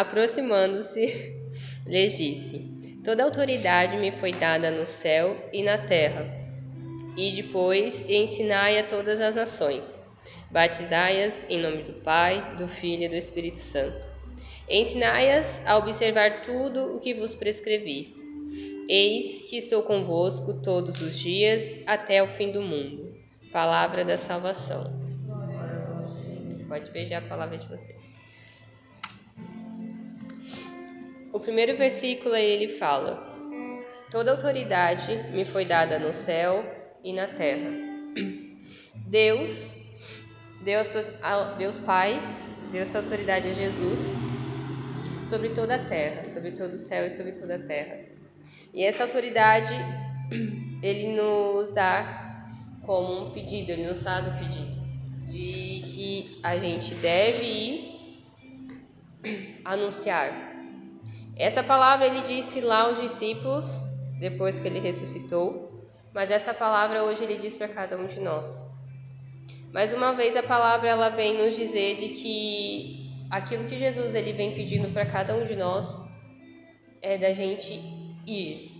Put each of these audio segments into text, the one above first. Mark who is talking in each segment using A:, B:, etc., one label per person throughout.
A: aproximando-se, lhes disse: Toda autoridade me foi dada no céu e na terra. E depois ensinai a todas as nações. Batizai-as em nome do Pai, do Filho e do Espírito Santo. Ensinai-as a observar tudo o que vos prescrevi. Eis que estou convosco todos os dias até o fim do mundo. Palavra da salvação. Pode beijar a palavra de vocês. O primeiro versículo ele fala: Toda autoridade me foi dada no céu e na terra. Deus, Deus, Deus Pai, deu essa autoridade a Jesus sobre toda a terra, sobre todo o céu e sobre toda a terra. E essa autoridade ele nos dá como um pedido, ele nos faz o pedido de que a gente deve ir anunciar. Essa palavra ele disse lá aos discípulos depois que ele ressuscitou, mas essa palavra hoje ele diz para cada um de nós. Mais uma vez a palavra ela vem nos dizer de que aquilo que Jesus ele vem pedindo para cada um de nós é da gente ir,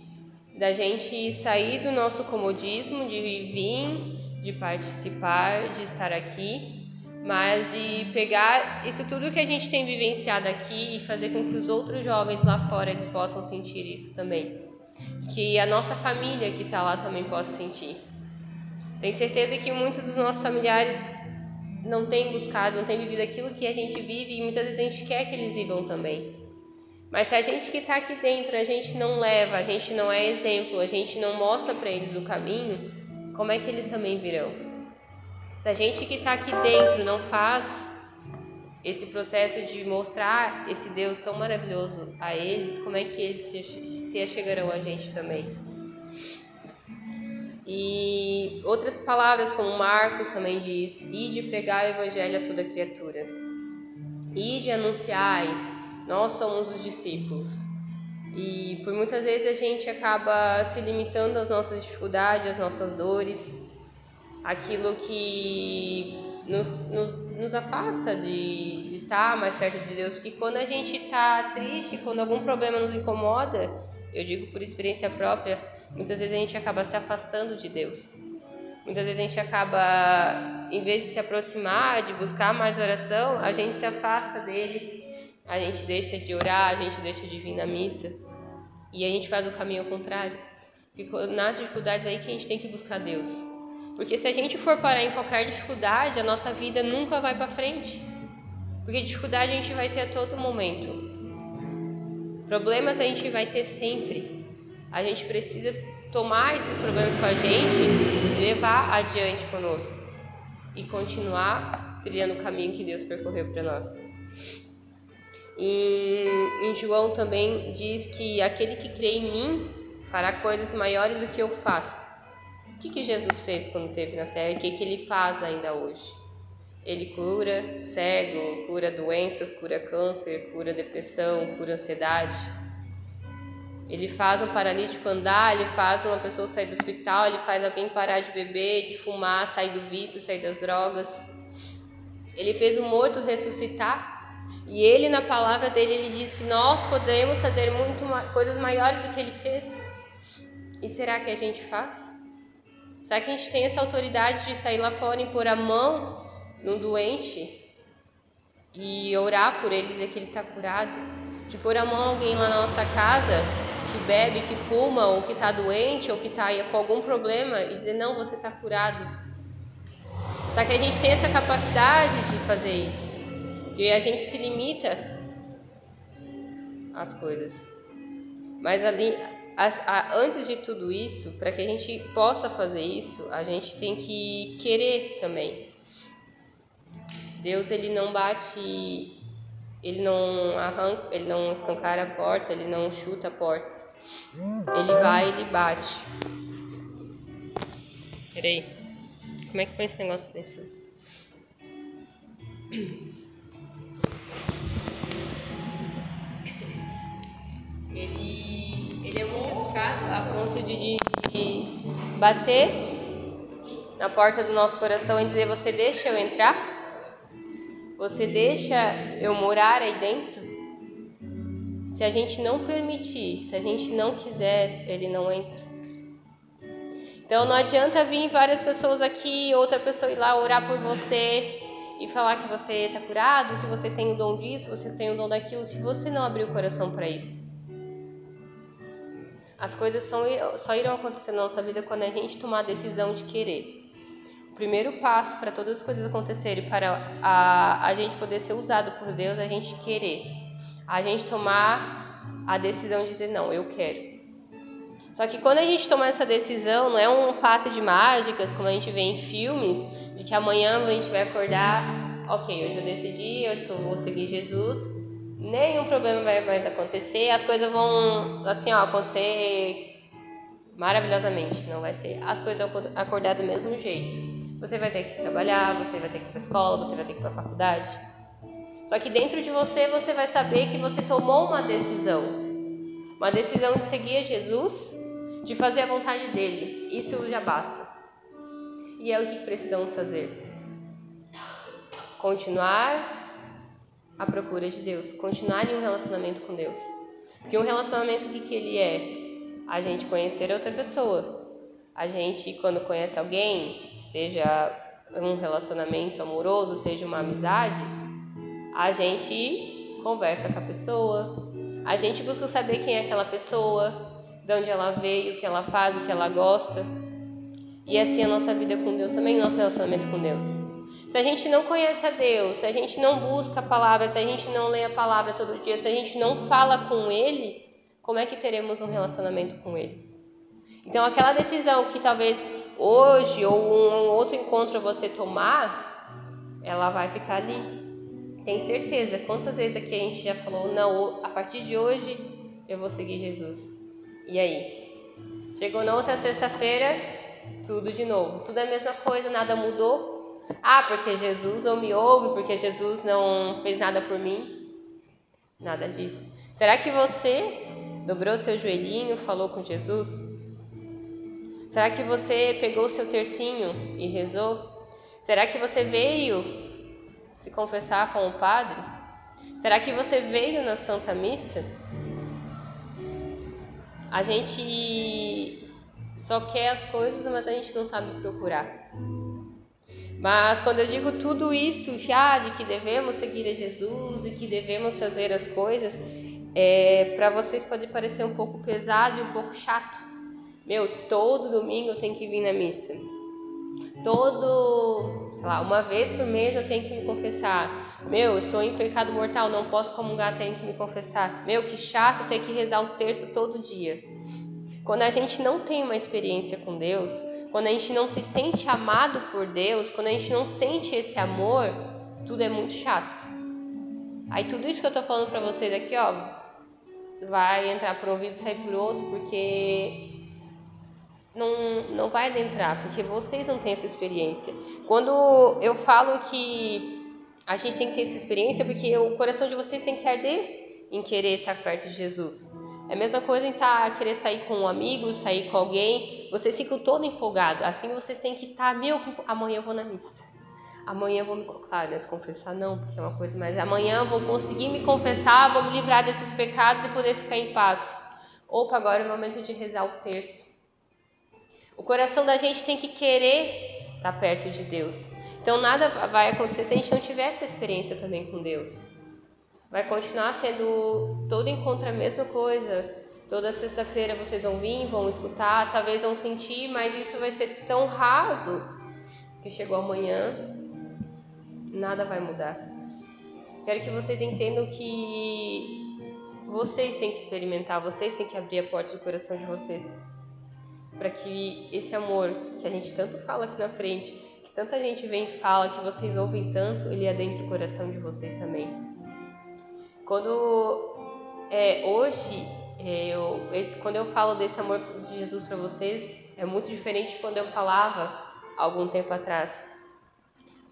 A: da gente sair do nosso comodismo de vir, de participar, de estar aqui, mas de pegar isso tudo que a gente tem vivenciado aqui e fazer com que os outros jovens lá fora eles possam sentir isso também, que a nossa família que está lá também possa sentir. Tenho certeza que muitos dos nossos familiares não têm buscado, não têm vivido aquilo que a gente vive e muitas vezes a gente quer que eles vivam também. Mas se a gente que está aqui dentro, a gente não leva, a gente não é exemplo, a gente não mostra para eles o caminho, como é que eles também virão? Se a gente que está aqui dentro não faz esse processo de mostrar esse Deus tão maravilhoso a eles, como é que eles se, achegarão a gente também? E outras palavras, como Marcos também diz: Ide pregar o evangelho a toda criatura. Ide anunciai nós somos os discípulos. E por muitas vezes a gente acaba se limitando às nossas dificuldades, às nossas dores, aquilo que nos, nos, nos afasta de, estar mais perto de Deus. Porque quando a gente está triste, quando algum problema nos incomoda, eu digo por experiência própria, muitas vezes a gente acaba se afastando de Deus. Muitas vezes a gente acaba, em vez de se aproximar, de buscar mais oração, a gente se afasta dele a gente deixa de orar, a gente deixa de vir na missa e a gente faz o caminho ao contrário. Porque nas dificuldades aí que a gente tem que buscar Deus. Porque se a gente for parar em qualquer dificuldade, a nossa vida nunca vai para frente. Porque dificuldade a gente vai ter a todo momento. Problemas a gente vai ter sempre. A gente precisa tomar esses problemas com a gente e levar adiante conosco e continuar trilhando o caminho que Deus percorreu para nós. Em, em João também diz que aquele que crê em mim fará coisas maiores do que eu faço. Que, que Jesus fez quando esteve na terra e o que, que ele faz ainda hoje? Ele cura cego, cura doenças, cura câncer, cura depressão, cura ansiedade. Ele faz um paralítico andar, ele faz uma pessoa sair do hospital, ele faz alguém parar de beber, de fumar, sair do vício, sair das drogas. Ele fez o morto ressuscitar. E ele, na palavra dele, ele diz que nós podemos fazer muito coisas maiores do que ele fez. E será que a gente faz? Será que a gente tem essa autoridade de sair lá fora e pôr a mão no doente e orar por ele, dizer que ele está curado? De pôr a mão alguém lá na nossa casa que bebe, que fuma, ou que está doente, ou que está com algum problema e dizer: Não, você está curado. Será que a gente tem essa capacidade de fazer isso? Porque a gente se limita às coisas. Mas ali, antes de tudo isso, para que a gente possa fazer isso, a gente tem que querer também. Deus ele não bate, ele não arranca, ele não escancara a porta, ele não chuta a porta. Ele vai, ele bate. Peraí, como é que põe esse negócio nesse? A ponto de, de, de bater na porta do nosso coração e dizer: Você deixa eu entrar? Você deixa eu morar aí dentro? Se a gente não permitir, se a gente não quiser, ele não entra. Então não adianta vir várias pessoas aqui, outra pessoa ir lá orar por você e falar que você está curado, que você tem o dom disso, você tem o dom daquilo, se você não abrir o coração para isso. As coisas só, só irão acontecer na nossa vida quando a gente tomar a decisão de querer. O primeiro passo para todas as coisas acontecerem, para a, a gente poder ser usado por Deus, é a gente querer. A gente tomar a decisão de dizer, não, eu quero. Só que quando a gente toma essa decisão, não é um passe de mágicas, como a gente vê em filmes, de que amanhã a gente vai acordar, ok, hoje eu decidi, eu vou seguir Jesus, nenhum problema vai mais acontecer, as coisas vão, assim, ó, acontecer maravilhosamente, não vai ser, as coisas vão acordar do mesmo jeito. Você vai ter que trabalhar, você vai ter que ir para escola, você vai ter que ir para faculdade. Só que dentro de você, você vai saber que você tomou uma decisão. Uma decisão de seguir a Jesus, de fazer a vontade dele. Isso já basta. E é o que precisamos fazer. Continuar à procura de Deus, continuar em um relacionamento com Deus. Porque um relacionamento, o que, que ele é? A gente conhecer outra pessoa. A gente, quando conhece alguém, seja um relacionamento amoroso, seja uma amizade, a gente conversa com a pessoa, a gente busca saber quem é aquela pessoa, de onde ela veio, o que ela faz, o que ela gosta. E assim a nossa vida com Deus também, nosso relacionamento com Deus. Se a gente não conhece a Deus, se a gente não busca a palavra, se a gente não lê a palavra todo dia, se a gente não fala com Ele, como é que teremos um relacionamento com Ele? Então, aquela decisão que talvez hoje ou um outro encontro você tomar, ela vai ficar ali. Tem certeza? Quantas vezes aqui a gente já falou, não, a partir de hoje eu vou seguir Jesus. E aí? Chegou na outra sexta-feira, tudo de novo. Tudo é a mesma coisa, nada mudou. Ah, porque Jesus não me ouve, porque Jesus não fez nada por mim. Nada disso. Será que você dobrou seu joelhinho, falou com Jesus? Será que você pegou seu tercinho e rezou? Será que você veio se confessar com o padre? Será que você veio na Santa Missa? A gente só quer as coisas, mas a gente não sabe procurar. Mas quando eu digo tudo isso já de que devemos seguir a Jesus e que devemos fazer as coisas, é, para vocês pode parecer um pouco pesado e um pouco chato. Meu, todo domingo eu tenho que vir na missa. Todo, sei lá, uma vez por mês eu tenho que me confessar. Meu, eu sou em pecado mortal, não posso comungar, tenho que me confessar. Meu, que chato ter que rezar o terço todo dia. Quando a gente não tem uma experiência com Deus, quando a gente não se sente amado por Deus, quando a gente não sente esse amor, tudo é muito chato. Aí tudo isso que eu tô falando pra vocês aqui, ó, vai entrar por um ouvido e sair por outro, porque não, não vai adentrar, porque vocês não têm essa experiência. Quando eu falo que a gente tem que ter essa experiência, porque o coração de vocês tem que arder em querer estar perto de Jesus. É a mesma coisa em estar, querer sair com um amigo, sair com alguém, vocês ficam todo empolgados. Assim vocês têm que estar, meu, amanhã eu vou na missa. Amanhã eu vou me. Claro, né? Se confessar não, porque é uma coisa, mas amanhã eu vou conseguir me confessar, vou me livrar desses pecados e poder ficar em paz. Opa, agora é o momento de rezar o terço. O coração da gente tem que querer estar perto de Deus. Então nada vai acontecer se a gente não tiver essa experiência também com Deus. Vai continuar sendo todo encontro a mesma coisa. Toda sexta-feira vocês vão vir, vão escutar, talvez vão sentir, mas isso vai ser tão raso que chegou amanhã, nada vai mudar. Quero que vocês entendam que vocês têm que experimentar, vocês têm que abrir a porta do coração de vocês para que esse amor que a gente tanto fala aqui na frente, que tanta gente vem e fala, que vocês ouvem tanto, ele adentre o coração de vocês também. Quando é, hoje, é, eu, esse, quando eu falo desse amor de Jesus para vocês, é muito diferente de quando eu falava algum tempo atrás.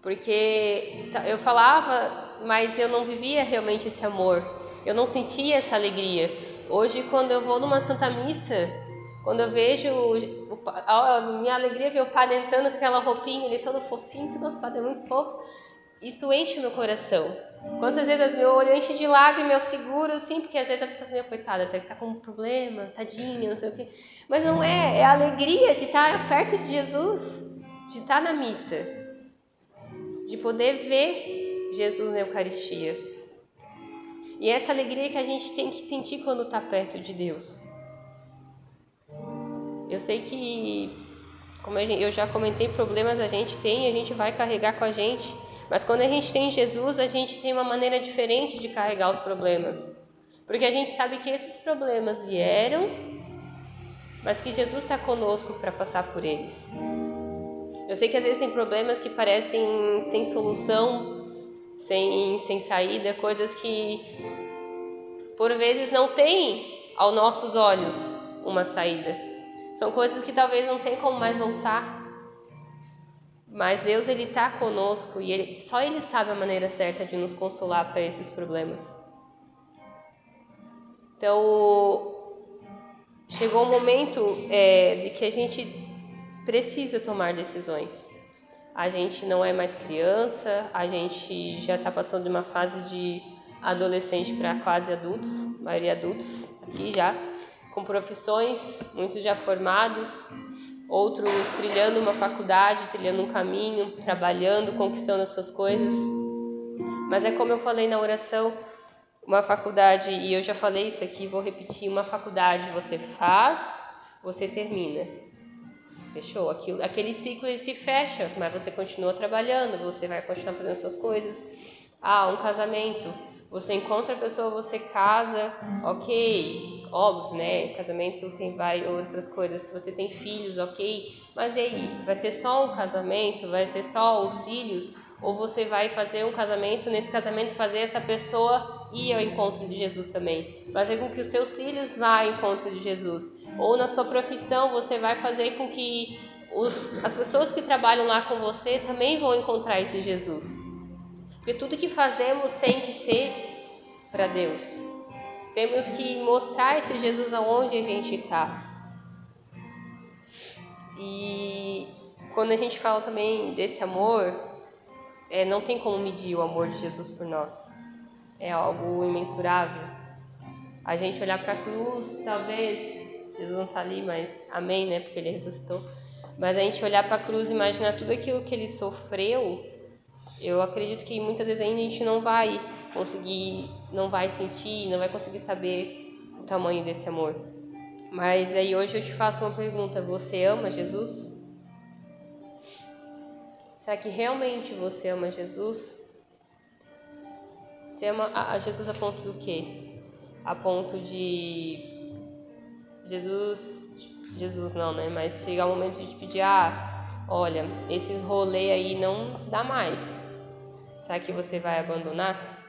A: Porque eu falava, mas eu não vivia realmente esse amor. Eu não sentia essa alegria. Hoje, quando eu vou numa Santa Missa, quando eu vejo a minha alegria ver o padre entrando com aquela roupinha, ele todo fofinho, que nosso padre é muito fofo. Isso enche o meu coração. Quantas vezes meu olho enche de lágrimas, eu seguro assim, porque às vezes a pessoa meu coitada, tá, tá com um problema, tadinha, não sei o quê. Mas não é, é a alegria de estar perto de Jesus, de estar na missa, de poder ver Jesus na Eucaristia. E é essa alegria que a gente tem que sentir quando está perto de Deus. Eu sei que, como eu já comentei, problemas a gente tem a gente vai carregar com a gente. Mas quando a gente tem Jesus, a gente tem uma maneira diferente de carregar os problemas. Porque a gente sabe que esses problemas vieram, mas que Jesus está conosco para passar por eles. Eu sei que às vezes tem problemas que parecem sem solução, sem, sem saída, coisas que por vezes não tem aos nossos olhos uma saída. São coisas que talvez não tem como mais voltar. Mas Deus ele está conosco e ele, só Ele sabe a maneira certa de nos consolar para esses problemas. Então chegou o momento é, de que a gente precisa tomar decisões a gente não é mais criança, a gente já está passando de uma fase de adolescente para quase adultos, maioria adultos aqui já, com profissões, muitos já formados, outros trilhando uma faculdade, trilhando um caminho, trabalhando, conquistando as suas coisas. Mas é como eu falei na oração, uma faculdade, e eu já falei isso aqui, vou repetir, uma faculdade você faz, você termina. Fechou. Aquilo, aquele ciclo ele se fecha, mas você continua trabalhando, você vai continuar fazendo suas coisas. Ah, um casamento. Você encontra a pessoa, você casa, ok, óbvio, né? Casamento tem vai outras coisas. Se você tem filhos, ok. Mas e aí? Vai ser só um casamento? Vai ser só os filhos? Ou você vai fazer um casamento, nesse casamento fazer essa pessoa ir ao encontro de Jesus também? Fazer com que os seus filhos vá ao encontro de Jesus ou na sua profissão você vai fazer com que os, as pessoas que trabalham lá com você também vão encontrar esse Jesus. Porque tudo que fazemos tem que ser para Deus. Temos que mostrar esse Jesus aonde a gente está. E quando a gente fala também desse amor, é, não tem como medir o amor de Jesus por nós. É algo imensurável. A gente olhar para a cruz, talvez Jesus não está ali, mas amém, né? Porque ele ressuscitou. Mas a gente olhar para a cruz e imaginar tudo aquilo que ele sofreu, eu acredito que muitas vezes ainda a gente não vai conseguir, não vai sentir, não vai conseguir saber o tamanho desse amor. Mas aí hoje eu te faço uma pergunta: você ama Jesus? Será que realmente você ama Jesus? Você ama a Jesus a ponto do quê? A ponto de Jesus, Jesus não, né? Mas chegar o momento de te pedir, ah, olha, esse rolê aí não dá mais. Será que você vai abandonar?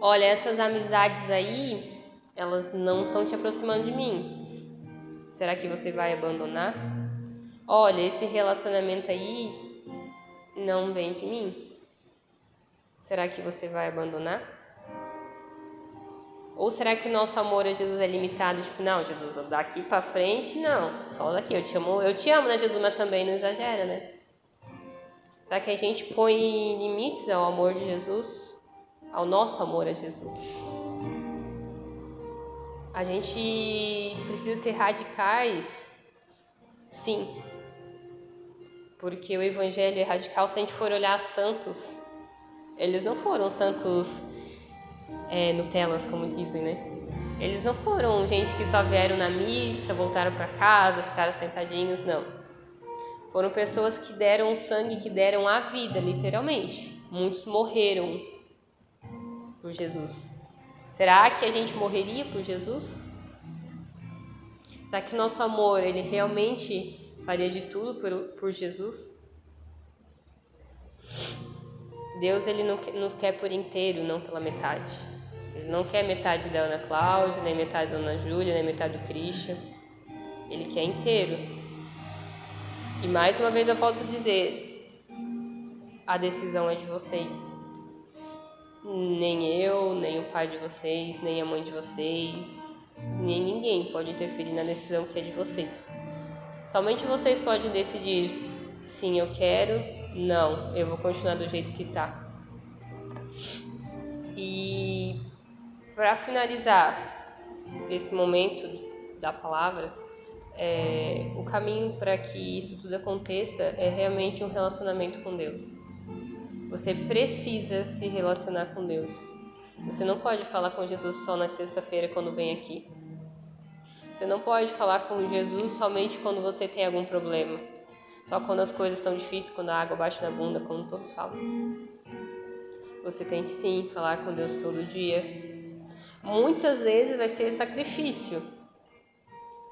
A: Olha, essas amizades aí, elas não estão te aproximando de mim. Será que você vai abandonar? Olha, esse relacionamento aí não vem de mim. Será que você vai abandonar? Ou será que o nosso amor a Jesus é limitado? Tipo, não, Jesus, daqui para frente, não. Só daqui, eu te amo, eu te amo, né, Jesus? Mas também não exagera, né? Será que a gente põe limites ao amor de Jesus? Ao nosso amor a Jesus? A gente precisa ser radicais, sim. Porque o evangelho é radical se a gente for olhar santos. Eles não foram santos é, Nutellas, como dizem, né? Eles não foram gente que só vieram na missa, voltaram para casa, ficaram sentadinhos, não. Foram pessoas que deram o sangue, que deram a vida, literalmente. Muitos morreram por Jesus. Será que a gente morreria por Jesus? Será que nosso amor, ele realmente faria de tudo por, por Jesus? Deus, ele nos quer por inteiro, não pela metade. Ele não quer metade da Ana Cláudia, nem metade da Ana Júlia, nem metade do Christian. Ele quer inteiro. E mais uma vez eu volto dizer: a decisão é de vocês. Nem eu, nem o pai de vocês, nem a mãe de vocês, nem ninguém pode interferir na decisão que é de vocês. Somente vocês podem decidir: sim, eu quero, não, eu vou continuar do jeito que tá. E para finalizar esse momento da palavra, é, o caminho para que isso tudo aconteça é realmente um relacionamento com Deus. Você precisa se relacionar com Deus. Você não pode falar com Jesus só na sexta-feira quando vem aqui. Você não pode falar com Jesus somente quando você tem algum problema. Só quando as coisas estão difíceis, quando a água bate na bunda, como todos falam. Você tem que sim falar com Deus todo dia. Muitas vezes vai ser sacrifício.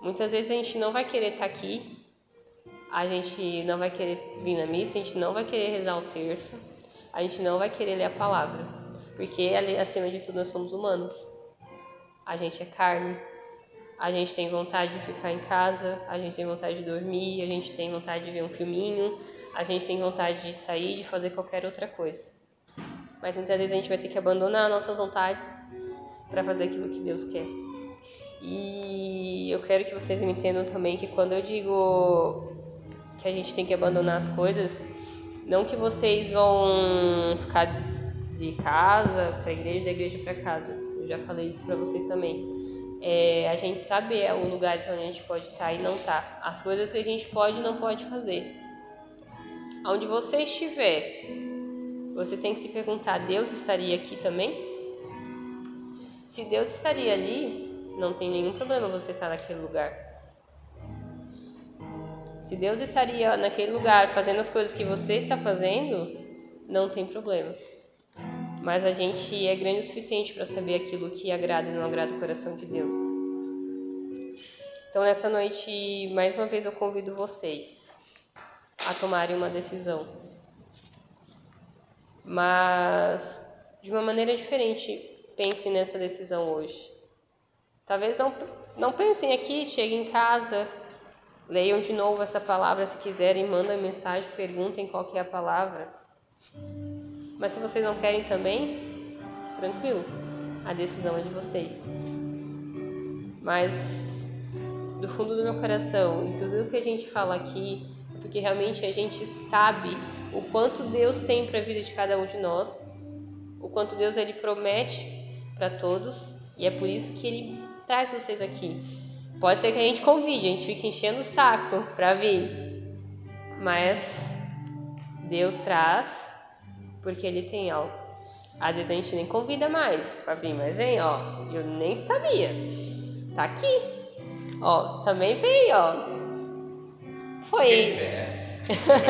A: Muitas vezes a gente não vai querer estar aqui, a gente não vai querer vir na missa, a gente não vai querer rezar o terço, a gente não vai querer ler a palavra, porque acima de tudo nós somos humanos. A gente é carne, a gente tem vontade de ficar em casa, a gente tem vontade de dormir, a gente tem vontade de ver um filminho, a gente tem vontade de sair, de fazer qualquer outra coisa. Mas muitas vezes a gente vai ter que abandonar nossas vontades para fazer aquilo que Deus quer. E eu quero que vocês me entendam também que quando eu digo que a gente tem que abandonar as coisas, não que vocês vão ficar de casa para igreja, da igreja para casa. Eu já falei isso para vocês também. É a gente saber o lugar onde a gente pode estar e não estar. As coisas que a gente pode e não pode fazer. Onde você estiver, você tem que se perguntar: Deus estaria aqui também? Se Deus estaria ali, não tem nenhum problema você estar naquele lugar. Se Deus estaria naquele lugar fazendo as coisas que você está fazendo, não tem problema. Mas a gente é grande o suficiente para saber aquilo que agrada e não agrada o coração de Deus. Então, nessa noite, mais uma vez eu convido vocês a tomarem uma decisão. Mas, de uma maneira diferente, pensem nessa decisão hoje. Talvez não, não pensem aqui, cheguem em casa, leiam de novo essa palavra se quiserem, mandem mensagem, perguntem qual que é a palavra. Mas se vocês não querem também, tranquilo, a decisão é de vocês. Mas do fundo do meu coração, em tudo que a gente fala aqui, é porque realmente a gente sabe o quanto Deus tem para a vida de cada um de nós, o quanto Deus ele promete para todos, e é por isso que ele traz vocês aqui. Pode ser que a gente convide, a gente fique enchendo o saco para vir, mas Deus traz porque Ele tem algo. Às vezes a gente nem convida mais para vir, mas vem, ó. Eu nem sabia. Tá aqui. Ó, também vem, ó. Foi.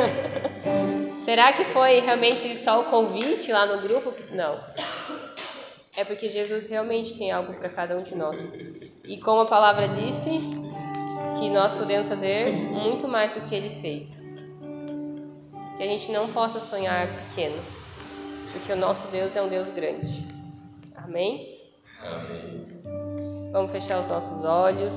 A: Será que foi realmente só o convite lá no grupo? Não é porque Jesus realmente tem algo para cada um de nós. E como a palavra disse, que nós podemos fazer muito mais do que ele fez. Que a gente não possa sonhar pequeno, porque o nosso Deus é um Deus grande. Amém?
B: Amém.
A: Vamos fechar os nossos olhos.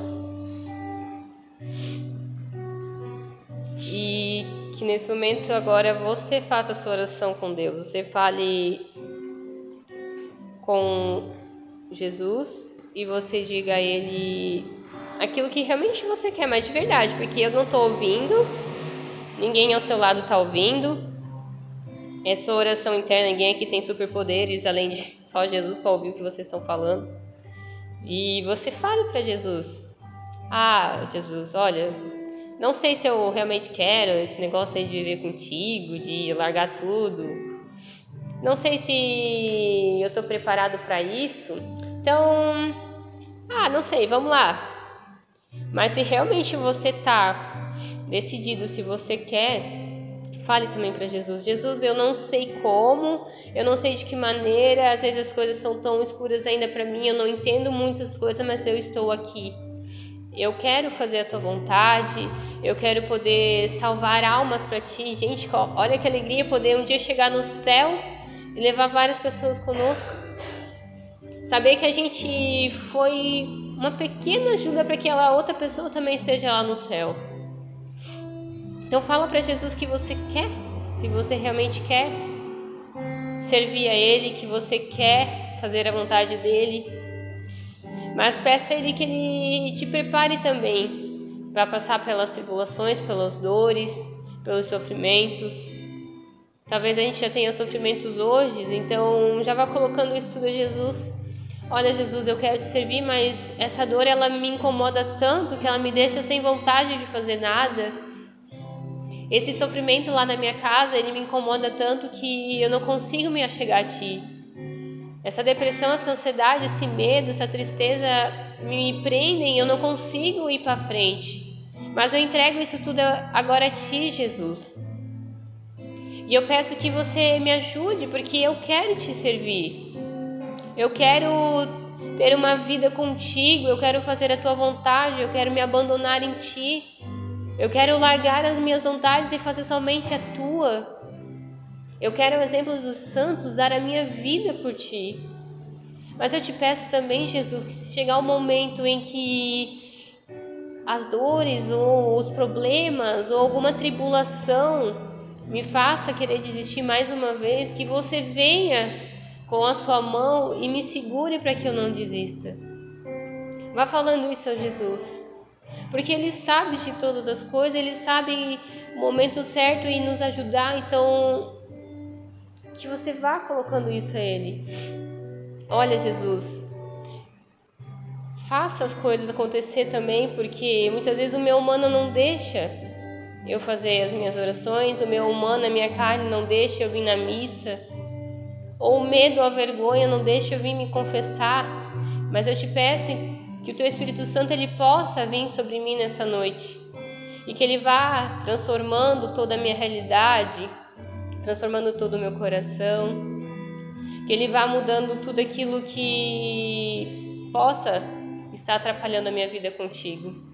A: E que nesse momento agora você faça a sua oração com Deus. Você fale com Jesus e você diga a Ele aquilo que realmente você quer, mas de verdade, porque eu não estou ouvindo, ninguém ao seu lado está ouvindo. É sua oração interna, ninguém aqui tem superpoderes além de só Jesus para ouvir o que vocês estão falando. E você fale para Jesus: Ah, Jesus, olha, não sei se eu realmente quero esse negócio aí de viver contigo, de largar tudo não sei se eu estou preparado para isso. Então, ah, não sei, vamos lá. Mas se realmente você está decidido, se você quer, fale também para Jesus. Jesus, eu não sei como, eu não sei de que maneira, às vezes as coisas são tão escuras ainda para mim, eu não entendo muitas coisas, mas eu estou aqui. Eu quero fazer a tua vontade, eu quero poder salvar almas para ti. Gente, olha que alegria poder um dia chegar no céu e levar várias pessoas conosco. Saber que a gente foi uma pequena ajuda para que aquela outra pessoa também esteja lá no céu. Então fala para Jesus que você quer, se você realmente quer servir a Ele, que você quer fazer a vontade dele. Mas peça a Ele que Ele te prepare também para passar pelas tribulações, pelas dores, pelos sofrimentos Talvez a gente já tenha sofrimentos hoje, então já vá colocando isso tudo a Jesus. Olha, Jesus, eu quero te servir, mas essa dor ela me incomoda tanto que ela me deixa sem vontade de fazer nada. Esse sofrimento lá na minha casa, ele me incomoda tanto que eu não consigo me achegar a ti. Essa depressão, essa ansiedade, esse medo, essa tristeza me prendem, eu não consigo ir para frente. Mas eu entrego isso tudo agora a ti, Jesus. E eu peço que você me ajude, porque eu quero te servir. Eu quero ter uma vida contigo, eu quero fazer a tua vontade, eu quero me abandonar em ti. Eu quero largar as minhas vontades e fazer somente a tua. Eu quero o exemplo dos santos, dar a minha vida por ti. Mas eu te peço também, Jesus, que se chegar o um momento em que as dores ou os problemas ou alguma tribulação me faça querer desistir mais uma vez, que você venha com a sua mão e me segure para que eu não desista. Vá falando isso ao Jesus, porque Ele sabe de todas as coisas, Ele sabe o momento certo em nos ajudar, então que você vá colocando isso a Ele. Olha, Jesus, faça as coisas acontecer também, porque muitas vezes o meu humano não deixa eu fazer as minhas orações, o meu humano, a minha carne não deixa eu vir na missa, ou o medo, a vergonha não deixa eu vir me confessar, mas eu te peço que o teu Espírito Santo ele possa vir sobre mim nessa noite. E que ele vá transformando toda a minha realidade, transformando todo o meu coração, que ele vá mudando tudo aquilo que possa estar atrapalhando a minha vida contigo.